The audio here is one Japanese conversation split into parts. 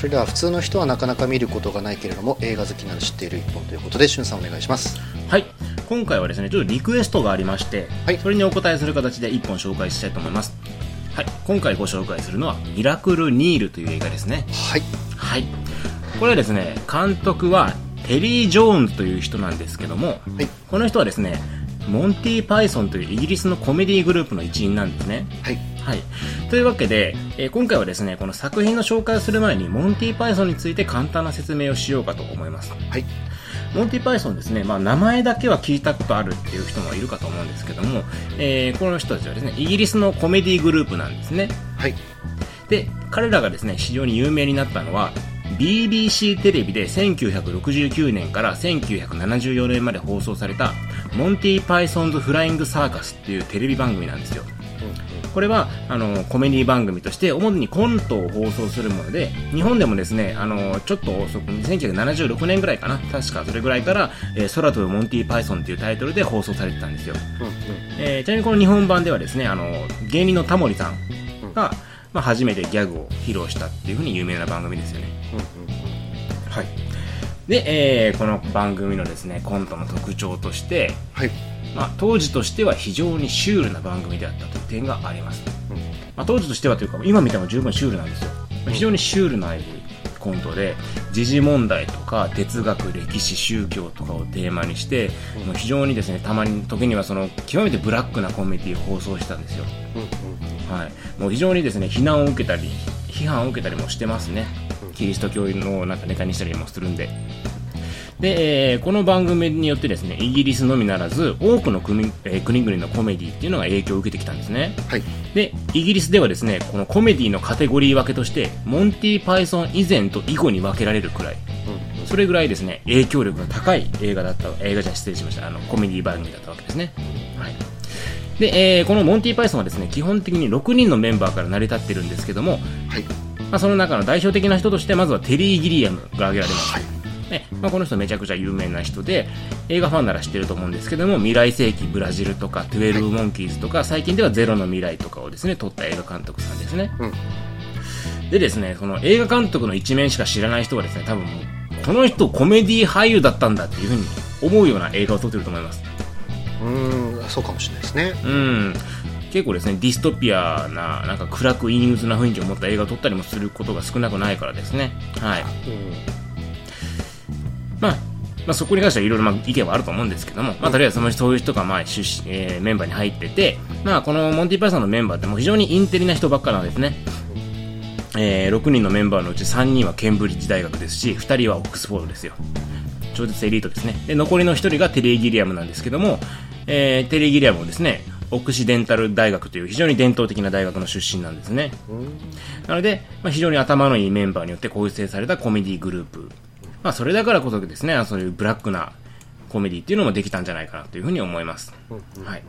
それでは普通の人はなかなか見ることがないけれども映画好きなら知っている一本ということでしゅんさんお願いします。はい。今回はですねちょっとリクエストがありまして、はい。それにお答えする形で一本紹介したいと思います。はい。今回ご紹介するのは「ミラクル・ニール」という映画ですね。はい。はい。これはですね監督はテリー・ジョーンズという人なんですけども、はい。この人はですねモンティ・パイソンというイギリスのコメディグループの一員なんですね。はいはい。というわけで、えー今回はですね、この作品の紹介をする前に、モンティ・パイソンについて簡単な説明をしようかと思います。はいモンティ・パイソンですね、まあ、名前だけは聞いたことあるっていう人もいるかと思うんですけども、えーこの人たちはですね、イギリスのコメディグループなんですね。はいで、彼らがですね、非常に有名になったのは、BBC テレビで1969年から1974年まで放送された、モンティ・パイソンズ・フライング・サーカスっていうテレビ番組なんですよ。これはあのコメディ番組として主にコントを放送するもので日本でもですねあのちょっと遅く1976年ぐらいかな確かそれぐらいから「えー空飛ぶモンティ・パイソン」っていうタイトルで放送されてたんですよ、えーちなみにこの日本版ではですねあの芸人のタモリさんが、まあ、初めてギャグを披露したっていうふうに有名な番組ですよね。はい。で、えーこの番組のですねコントの特徴としてはいまあ、当時としては非常にシュールな番組であったという点があります、まあ、当時としてはというか今見ても十分シュールなんですよ。まあ非常にシュールなコントで時事問題とか哲学歴史宗教とかをテーマにして、もう非常にですねたまに時にはその極めてブラックなコメディを放送したんですよ、はい、もう非常にですね非難を受けたり批判を受けたりもしてますね。キリスト教のなんかネタにしたりもするんでで、えーこの番組によってですねイギリスのみならず多くの国,、えー国々のコメディっていうのが影響を受けてきたんですね。はい。でイギリスではですねこのコメディのカテゴリー分けとしてモンティ・パイソン以前と以後に分けられるくらい。それぐらいですね影響力が高い映画だった映画じゃ失礼しました。あのコメディ番組だったわけですね。はい。で、えーこのモンティ・パイソンはですね基本的に6人のメンバーから成り立ってるんですけども、はい。まあ、その中の代表的な人としてまずはテリー・ギリアムが挙げられます、はいね。まあ、この人めちゃくちゃ有名な人で映画ファンなら知ってると思うんですけども未来世紀ブラジルとか12モンキーズとか最近ではゼロの未来とかをですね撮った映画監督さんですね、うん。でですねその映画監督の一面しか知らない人はですね多分もうこの人コメディ俳優だったんだっていうふうに思うような映画を撮ってると思います。うーんそうかもしれないですね。うん。結構ですねディストピアななんか暗く陰鬱な雰囲気を持った映画を撮ったりもすることが少なくないからですね。はい。まあ、まあ、そこに関してはいろいろま意見はあると思うんですけども、まあ、とりあえずそのそういう人がまあ出、えーメンバーに入ってて、まあ、このモンティ・パイソンのメンバーってもう非常にインテリな人ばっかなんですね。えー6人のメンバーのうち3人はケンブリッジ大学ですし、2人はオックスフォードですよ。超絶エリートですね。で、残りの1人がテリー・ギリアムなんですけども、えーテリー・ギリアムもですね、オクシデンタル大学という非常に伝統的な大学の出身なんですね。なので、まあ、非常に頭のいいメンバーによって構成されたコメディグループ。まあ、それだからこそですね、そういうブラックなコメディっていうのもできたんじゃないかなというふうに思います。はい。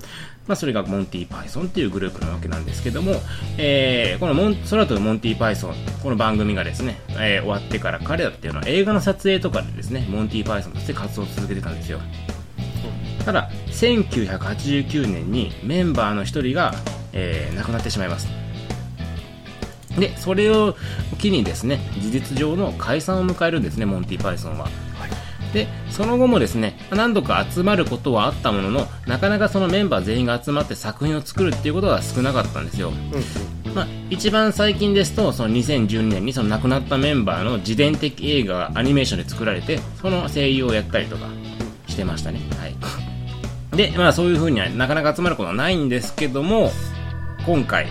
まあ、それがモンティ・パイソンっていうグループなわけなんですけども、えー、このモン、空飛ぶモンティ・パイソン、この番組がですね、えー終わってから彼らっていうのは映画の撮影とかでですね、モンティ・パイソンとして活動を続けてたんですよ。ただ、1989年にメンバーの一人が、えー亡くなってしまいます。で、それを機にですね、事実上の解散を迎えるんですね、モンティ・パイソンは。で、その後もですね、何度か集まることはあったものの、なかなかそのメンバー全員が集まって作品を作るっていうことが少なかったんですよ。まあ、一番最近ですと、その2012年にその亡くなったメンバーの自伝的映画がアニメーションで作られて、その声優をやったりとかしてましたね。はい。で、まあそういう風にはなかなか集まることはないんですけども、今回、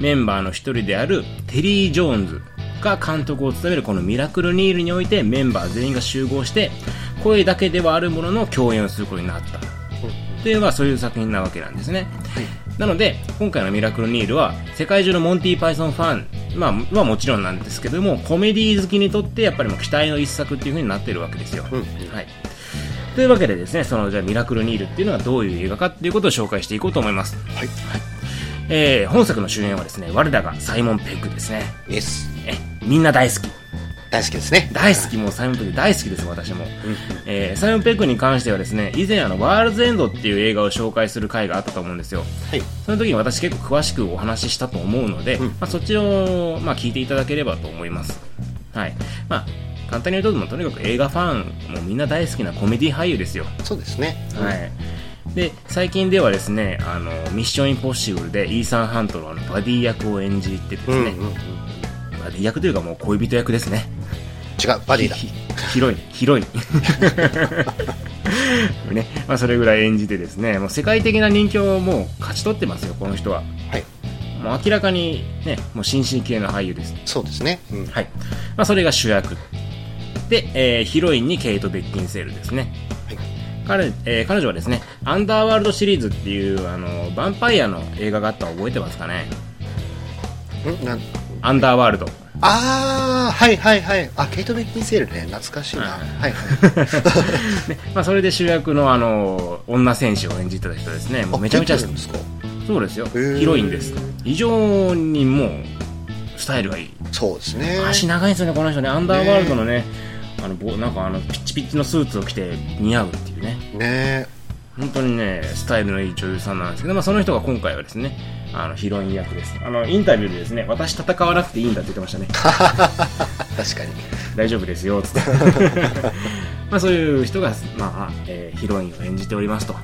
メンバーの一人であるテリー・ジョーンズが監督を務めるこのミラクル・ニールにおいてメンバー全員が集合して、声だけではあるものの共演をすることになった。というのはそういう作品なわけなんですね。なので、今回のミラクル・ニールは、世界中のモンティ・パイソンファン、まあ、はもちろんなんですけども、コメディ好きにとってやっぱりもう期待の一作っていう風になってるわけですよ。はい。というわけでですね、そのじゃあミラクル・ニールっていうのはどういう映画かっていうことを紹介していこうと思います。はいえー、本作の主演はですね、我らがサイモン・ペックですね。え、みんな大好き。大好きですね大好き、もうサイモン・ペック大好きです、私も。えーサイモン・ペックに関してはですね、以前あの、ワールズ・エンドっていう映画を紹介する回があったと思うんですよ。はいその時に私結構詳しくお話ししたと思うので、まあ、そっちを、まあ、聞いていただければと思います。はい。まあ、簡単に言うと、とにかく映画ファン、もうみんな大好きなコメディ俳優ですよ。そうですね。はい。で、最近ではですね、あの、ミッションインポッシブルでイーサン・ハントのバディ役を演じてですね、うんうんうん。バディ役というかもう恋人役ですね。違う、バディだ。ひ広い、広い。ね、まあそれぐらい演じてですね、もう世界的な人気をもう勝ち取ってますよ、この人は。はい。もう明らかにね、もう新進系の俳優です。そうですね。うん。はい。まあそれが主役。で、えーヒロインにケイト・ベッキンセールですね。はい。彼,、えー彼女はですね、アンダーワールドシリーズっていう、あの、ヴァンパイアの映画があったの覚えてますかね？ん？なん？アンダーワールド。あー、はいはいはい。あ、ケイト・ベッキンセールね。懐かしいな。うんはいはい。ね、まあそれで主役のあの、女戦士を演じてた人ですね。もうめちゃめちゃそうですよ。ーヒロインです。非常にもう、スタイルがいい。そうですね。足長いんですよね、この人ね。アンダーワールドのね、あの、ぼなんかあの、ピッチピッチのスーツを着て似合うっていうね。ね本当にね、スタイルのいい女優さんなんですけど、まあその人が今回はですね、あの、ヒロイン役です。あの、インタビューでですね、私戦わなくていいんだって言ってましたね。確かに。大丈夫ですよ、つって。まあそういう人が、まあ、えーヒロインを演じておりますと。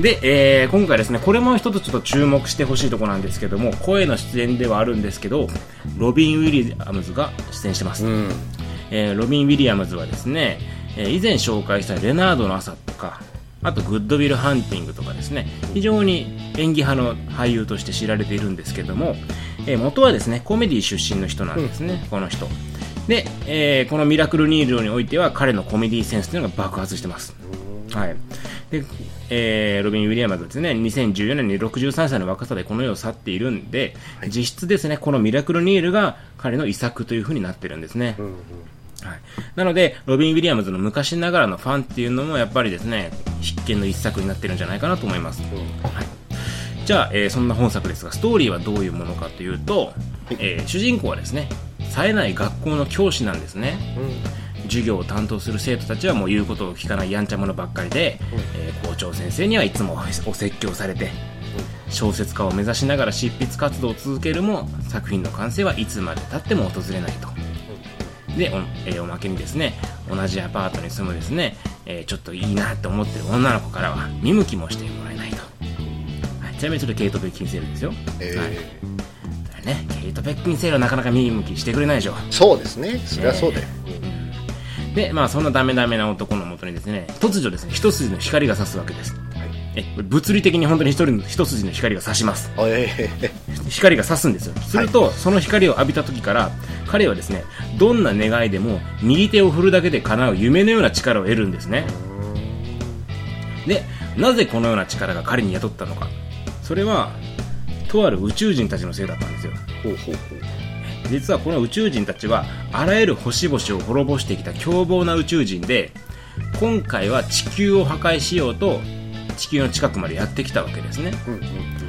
で、えー今回ですね、これも一つちょっと注目してほしいところなんですけども、声の出演ではあるんですけど、ロビン・ウィリアムズが出演してます。うん。えーロビン・ウィリアムズはですね、えー以前紹介したレナードの朝とか、あとグッドウィル・ハンティングとかですね、非常に演技派の俳優として知られているんですけども、えー元はですね、コメディ出身の人なんですね、この人。で、えーこのミラクル・ニールにおいては彼のコメディセンスというのが爆発してます。はい。で、えーロビン・ウィリアムズはですね、2014年に63歳の若さでこの世を去っているんで、実質ですね、このミラクル・ニールが彼の遺作という風になってるんですね。うんうん。はい、なので、ロビン・ウィリアムズの昔ながらのファンっていうのもやっぱりですね、必見の一作になってるんじゃないかなと思います。はい、じゃあ、えーそんな本作ですが、ストーリーはどういうものかというと、えー主人公はですね、冴えない学校の教師なんですね。授業を担当する生徒たちはもう言うことを聞かないやんちゃ者ばっかりで、えー校長先生にはいつもお説教されて、小説家を目指しながら執筆活動を続けるも作品の完成はいつまでたっても訪れないと。でお,、えーおまけにですね同じアパートに住むですね、えーちょっといいなって思ってる女の子からは見向きもしてもらえないと、はい、ちなみにそれケイト・ベッキンセールですよ、えー。はい。ね、ケイト・ベッキンセールはなかなか見向きしてくれないでしょ。そうですね。そりゃそうだよ。でまあそんなダメダメな男のもとにですね突如ですね一筋の光が差すわけです。えこれ物理的に本当に一人の一筋の光が差します。え光が差すんですよ。すると、その光を浴びた時から彼はですねどんな願いでも右手を振るだけで叶う夢のような力を得るんですね。でなぜこのような力が彼に宿ったのか。それはとある宇宙人たちのせいだったんですよ。ほうほうほう。実はこの宇宙人たちはあらゆる星々を滅ぼしてきた凶暴な宇宙人で今回は地球を破壊しようと地球の近くまでやってきたわけですね。うんうん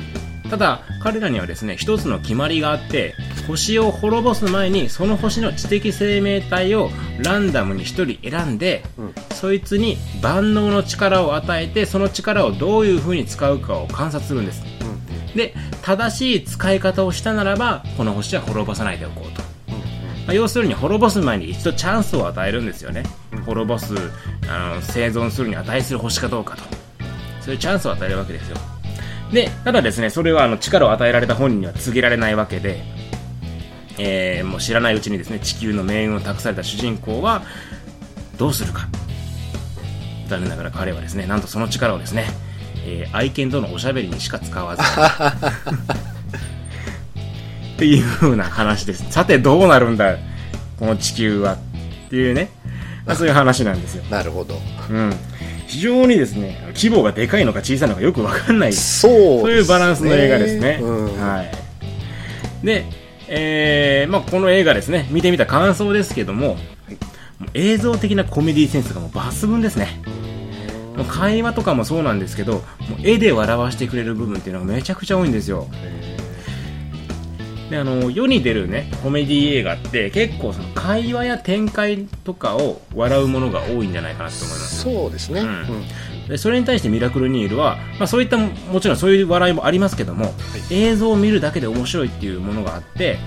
ただ彼らにはですね一つの決まりがあって星を滅ぼす前にその星の知的生命体をランダムに一人選んで、うん。そいつに万能の力を与えてその力をどういう風に使うかを観察するんです。で正しい使い方をしたならばここの星は滅ぼさないでおこうと、まあ要するに滅ぼす前に一度チャンスを与えるんですよね、滅ぼすあの生存するに値する星かどうかと。そういうチャンスを与えるわけですよでただですねそれはあの力を与えられた本人には告げられないわけで、えーもう知らないうちにですね地球の命運を託された主人公はどうするか。残念ながら彼はですねなんとその力をですね、えー愛犬とのおしゃべりにしか使わず。っていう風な話です。さてどうなるんだこの地球は。っていうね、まあ、そういう話なんですよ、なるほど。うん、非常にですね規模がでかいのか小さいのかよくわかんないそうね。そういうバランスの映画ですね。うんはい。で、えーまあ、この映画ですね、見てみた感想ですけども、もう映像的なコメディセンスがもう抜群ですね。もう会話とかもそうなんですけど、もう絵で笑わせてくれる部分っていうのがめちゃくちゃ多いんですよ。で、あの、世に出るね、コメディ映画って結構その会話や展開とかを笑うものが多いんじゃないかなと思います。そうですね。うん。うん。でそれに対してミラクルニールは、まあ、そういったももちろんそういう笑いもありますけども、映像を見るだけで面白いっていうものがあって、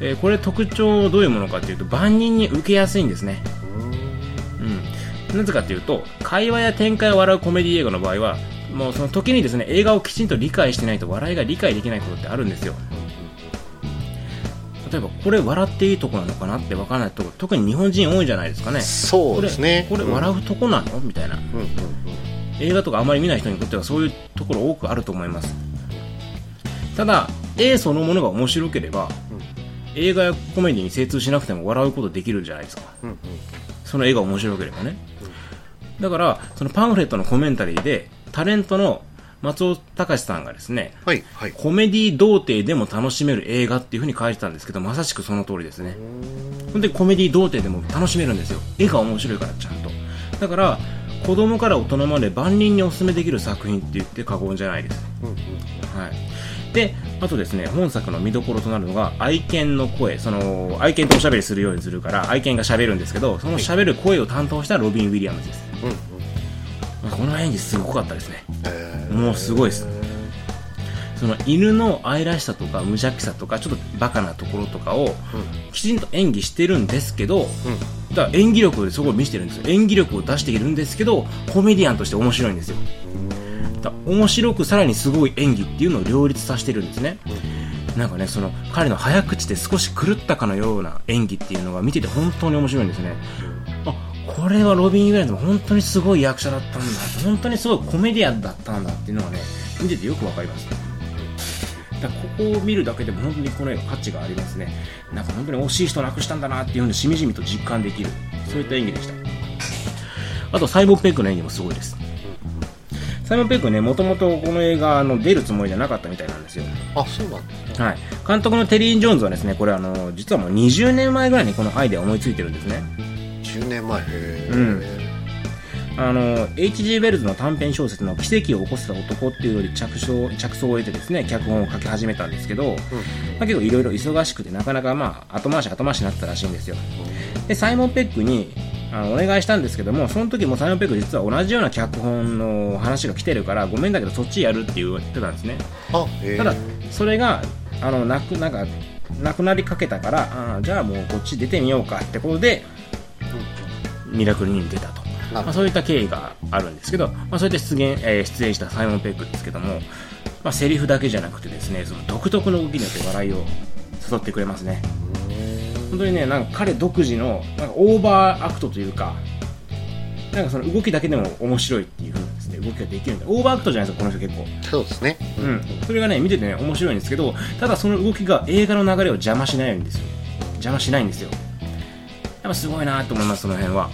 えーこれ特徴どういうものかというと万人に受けやすいんですね、うん、なぜかというと会話や展開を笑うコメディ映画の場合はもうその時にですね映画をきちんと理解してないと笑いが理解できないことってあるんですよ例えばこれ笑っていいとこなのかなって分からないとこ特に日本人多いじゃないですかね。そうですね。これ笑うとこなの？みたいな。うんうんうん。映画とかあまり見ない人にとってはそういうところ多くあると思います。ただ絵そのものが面白ければ、映画やコメディに精通しなくても笑うことできるじゃないですか。うんうん。その絵が面白ければね、だからそのパンフレットのコメンタリーでタレントの松尾隆さんがですねはいはい。コメディ童貞でも楽しめる映画っていう風に書いてたんですけどまさしくその通りですね。本当にコメディ童貞でも楽しめるんですよ。絵が面白いからちゃんと。だから子供から大人まで万人にお勧めできる作品って言って過言じゃないです。うんうん。はい、であとですね本作の見どころとなるのが愛犬の声。その愛犬とおしゃべりするようにするから愛犬がしゃべるんですけどそのしゃべる声を担当したロビン・ウィリアムズです、うんうん。まあこの演技すごかったですね。えーもうすごいですその犬の愛らしさとか無邪気さとかちょっとバカなところとかをきちんと演技してるんですけど、だから演技力ですごい見せてるんですよ。演技力を出しているんですけどコメディアンとして面白いんですよ。だ面白くさらにすごい演技っていうのを両立させてるんですね、なんかねその彼の早口で少し狂ったかのような演技っていうのが見てて本当に面白いんですね、あこれはロビン・ウィリアムズも本当にすごい役者だったんだ。本当にすごいコメディアンだったんだっていうのがね見ててよくわかります。だここを見るだけでも本当にこの映画価値がありますね。なんか本当に惜しい人亡くしたんだなっていうのをしみじみと実感できる。そういった演技でした。あとサイモン・ペックの演技もすごいです。サイモン・ペックねもともとこの映画あの出るつもりじゃなかったみたいなんですよ。あそうなんですね。はい、監督のテリー・ジョーンズはですねこれあの実はもう20年前ぐらいにこのアイデアを思いついてるんですね10年前。へえ。うん。あの H.G. ウェルズの短編小説の「奇跡を起こせた男」っていうより着想着想を得てですね脚本を書き始めたんですけど、まあ、結構いろいろ忙しくてなかなかまあ後回し後回しになってたらしいんですよ。でサイモン・ペックにあのお願いしたんですけどもその時もサイモン・ペック実は同じような脚本の話が来てるからごめんだけどそっちやるって言ってたんですね。ただそれがあのなくなんかなくなりかけたからあーじゃあもうこっち出てみようかってことでミラクルに出たと、まあ、そういった経緯があるんですけど、まあ、そうやって出現、えー出演したサイモン・ペグですけども、まあ、セリフだけじゃなくてですねその独特の動きによって笑いを誘ってくれますね。本当にねなんか彼独自のなんかオーバーアクトというかなんかその動きだけでも面白いっていう風なですね動きができるんでオーバーアクトじゃないですかこの人結構。そうですね。うん、それがね見ててね面白いんですけどただその動きが映画の流れを邪魔しないんですよ。邪魔しないんですよぱすごいなと思いますその辺は。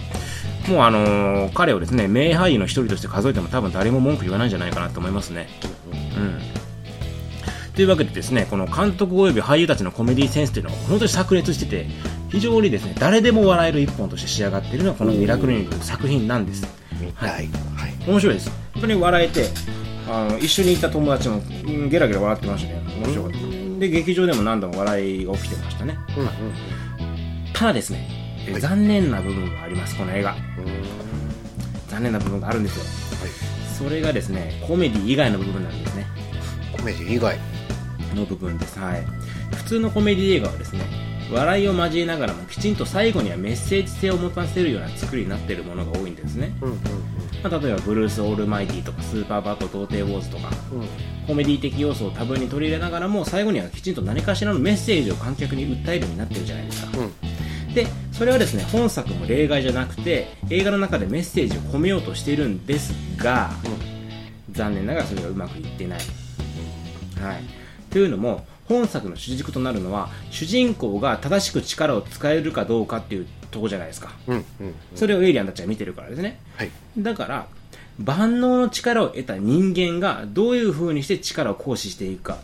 もうあのー彼をですね名俳優の一人として数えても多分誰も文句言わないんじゃないかなと思いますね。うん。というわけでですねこの監督及び俳優たちのコメディセンスというのは本当に炸裂してて非常にですね誰でも笑える一本として仕上がっているのがこの「ミラクルニール」という作品なんです。見たい。はい。面白いです。本当に笑えてあの一緒にいた友達もうんゲラゲラ笑ってましたね。面白かった。で劇場でも何度も笑いが起きてましたね。うんうんただですね、えはい。残念な部分がありますこの映画。うんうん残念な部分があるんですよ。はい。それがですねコメディ以外の部分なんですね。コメディ以外。の部分です。はい。普通のコメディ映画はですね笑いを交えながらもきちんと最後にはメッセージ性を持たせるような作りになっているものが多いんですね、うんうんまあ、例えばブルース・オールマイティとかスーパーバット童貞ウォーズとかうんうんコメディ的要素を多分に取り入れながらも最後にはきちんと何かしらのメッセージを観客に訴えるようになってるじゃないですか。うんでそれはですね本作も例外じゃなくて映画の中でメッセージを込めようとしているんですが残念ながらそれがうまくいってない、はい、というのも本作の主軸となるのは主人公が正しく力を使えるかどうかっていうとこじゃないですか。うんうんそれをエイリアンたちは見てるからですね。はい。だから万能の力を得た人間がどういう風にして力を行使していくか、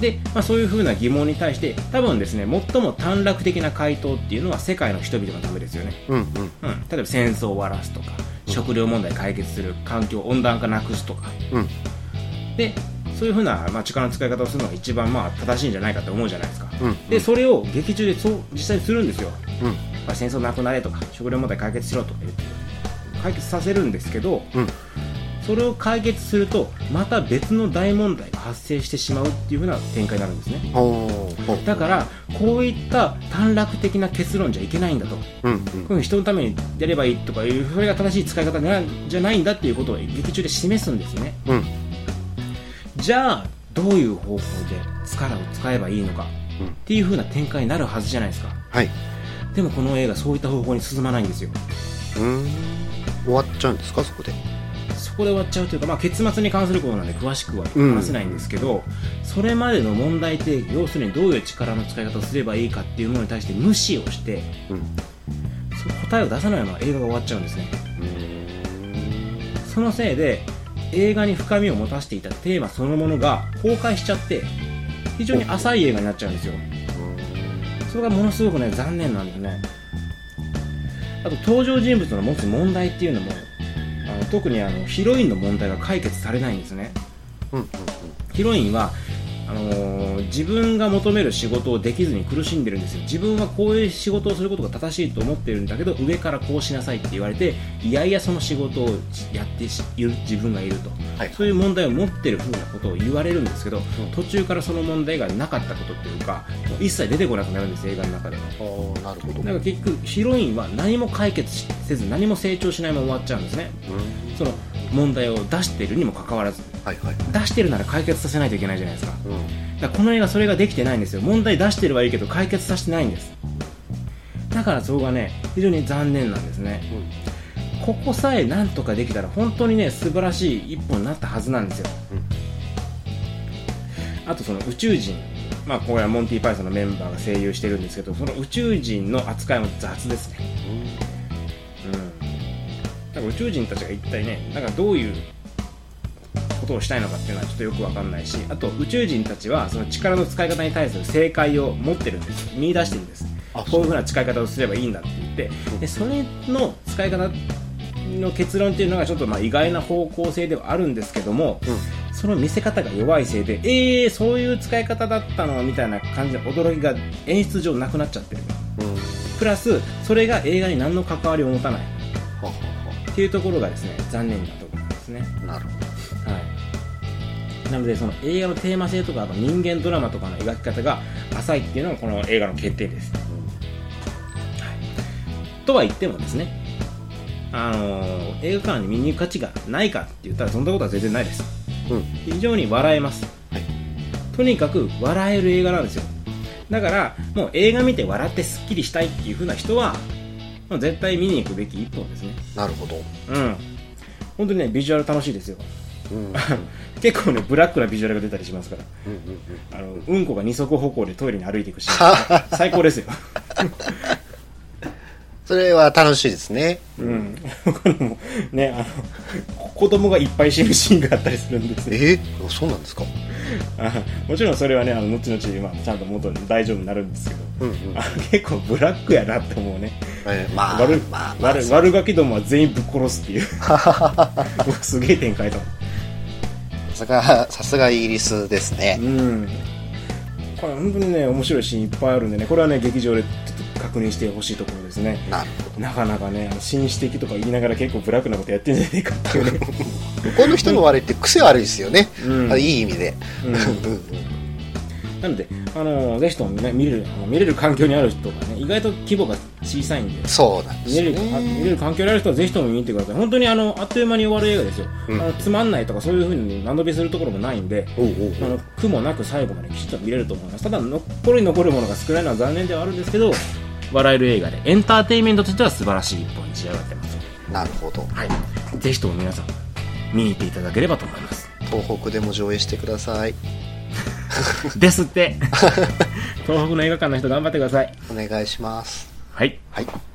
で、まあ、そういう風な疑問に対して多分ですね最も短絡的な回答っていうのは世界の人々のためですよね、うんうん。うん、例えば戦争を終わらすとか食料問題解決する環境温暖化なくすとか。うん。でそういう風な、まあ、力の使い方をするのが一番まあ正しいんじゃないかと思うじゃないですか、うんでそれを劇中でそう実際にするんですよ。うん。まあ、戦争なくなれとか食料問題解決しろとか言って解決させるんですけどうん。それを解決するとまた別の大問題が発生してしまうっていう風な展開になるんですね。だからこういった短絡的な結論じゃいけないんだと。うんうん。人のためにやればいいとかいうそれが正しい使い方じゃないんだっていうことを劇中で示すんですね。うん。じゃあどういう方法で力を使えばいいのかうん。っていう風な展開になるはずじゃないですか。はい。でもこの映画そういった方向に進まないんですよ。うーん。終わっちゃうんですかそこで。そこで終わっちゃうというか、まあ、結末に関することなんで詳しくは話せないんですけど、それまでの問題定義要するにどういう力の使い方をすればいいかっていうものに対して無視をしてうん。その答えを出さないまま映画が終わっちゃうんですね。そのせいで映画に深みを持たせていたテーマそのものが崩壊しちゃって非常に浅い映画になっちゃうんですよ。それがものすごくね残念なんですね。あと登場人物の持つ問題っていうのも特にあのヒロインの問題が解決されないんですね。うんうん。ヒロインはあのー自分が求める仕事をできずに苦しんでるんですよ。自分はこういう仕事をすることが正しいと思ってるんだけど上からこうしなさいって言われていやいやその仕事をやっている自分がいると、はい。そういう問題を持ってるふうなことを言われるんですけど、途中からその問題がなかったことっていうか一切出てこなくなるんです映画の中でああなるほど。だから結局ヒロインは何も解決せず何も成長しないまま終わっちゃうんですね。うん。その問題を出しているにもかかわらずはいはい。出してるなら解決させないといけないじゃないですか。うん。だからこの映画それができてないんですよ。問題出してるはいいけど解決させてないんです。だからそこがね非常に残念なんですね。ここさえなんとかできたら本当にね素晴らしい一本になったはずなんですよ、あとその宇宙人。まあこれはモンティ・パイソンのメンバーが声優してるんですけどその宇宙人の扱いも雑ですね宇宙人たちが一体ねなんかどういうことをしたいのかっていうのはちょっとよくわかんないしあと宇宙人たちはその力の使い方に対する正解を持ってるんです。見出してるんです。あこういうふうな使い方をすればいいんだって言って。でそれの使い方の結論っていうのがちょっとまあ意外な方向性ではあるんですけども、その見せ方が弱いせいでえー、そういう使い方だったのみたいな感じで驚きが演出上なくなっちゃってる。うん。うんプラスそれが映画に何の関わりを持たないっていうところがですね残念なところなんですね。はなるほはい。なのでその映画のテーマ性とかあと人間ドラマとかの描き方が浅いっていうのがこの映画の欠点です、はい、とは言ってもですねあのー映画館に見に行く価値がないかって言ったらそんなことは全然ないです。どうん。非常に笑えます、はい。とにかく笑える映画なんですよ。だからもう映画見て笑ってスッキリしたいっていう風な人はもう絶対見に行くべき一本ですね。なるほど。うん。本当にねビジュアル楽しいですよ。うん。う ん結構ねブラックなビジュアルが出たりしますから。うんうんあのうんこが二足歩行でトイレに歩いていくシーン。最高ですよ。それは楽しいですね。うん。他にもねあの子供がいっぱい死ぬシーンがあったりするんですよ。え？ー、そうなんですか？あ もちろんそれはねあの後々、まあ、ちゃんと元に大丈夫になるんですけど、うんうん。結構ブラックやなって思うね。えーまあ悪まあまあ。悪悪ガキどもは全員ぶっ殺すっていう。すげえ展開ださすがさすがイギリスですね。うん。これ本当にね面白いシーンいっぱいあるんでねこれはね劇場でちょっと確認してほしいところですね。なるほなかなかね紳士的とか言いながら結構ブラックなことやってんじゃねえかっていうね。ど向こうの人の悪いって癖悪いですよね、うん。あいい意味で、うん。なので、あのぜひともね見れる見れる環境にある人がね意外と規模が小さいんで。そうなんです見れるあ見れねる環境にある人はぜひとも見に行ってください。本当にあのあっという間に終わる映画ですよ、うん。あのつまんないとかそういうふうに間延びするところもないんでおうおうあの苦もなく最後まできちっと見れると思います。ただ残り残るものが少ないのは残念ではあるんですけど笑える映画でエンターテインメントとしては素晴らしい一本に仕上がってます。なるほど。はい。ぜひとも皆さん見に行っていただければと思います。東北でも上映してください。ですって。東北の映画館の人頑張ってください。お願いします。はい。はい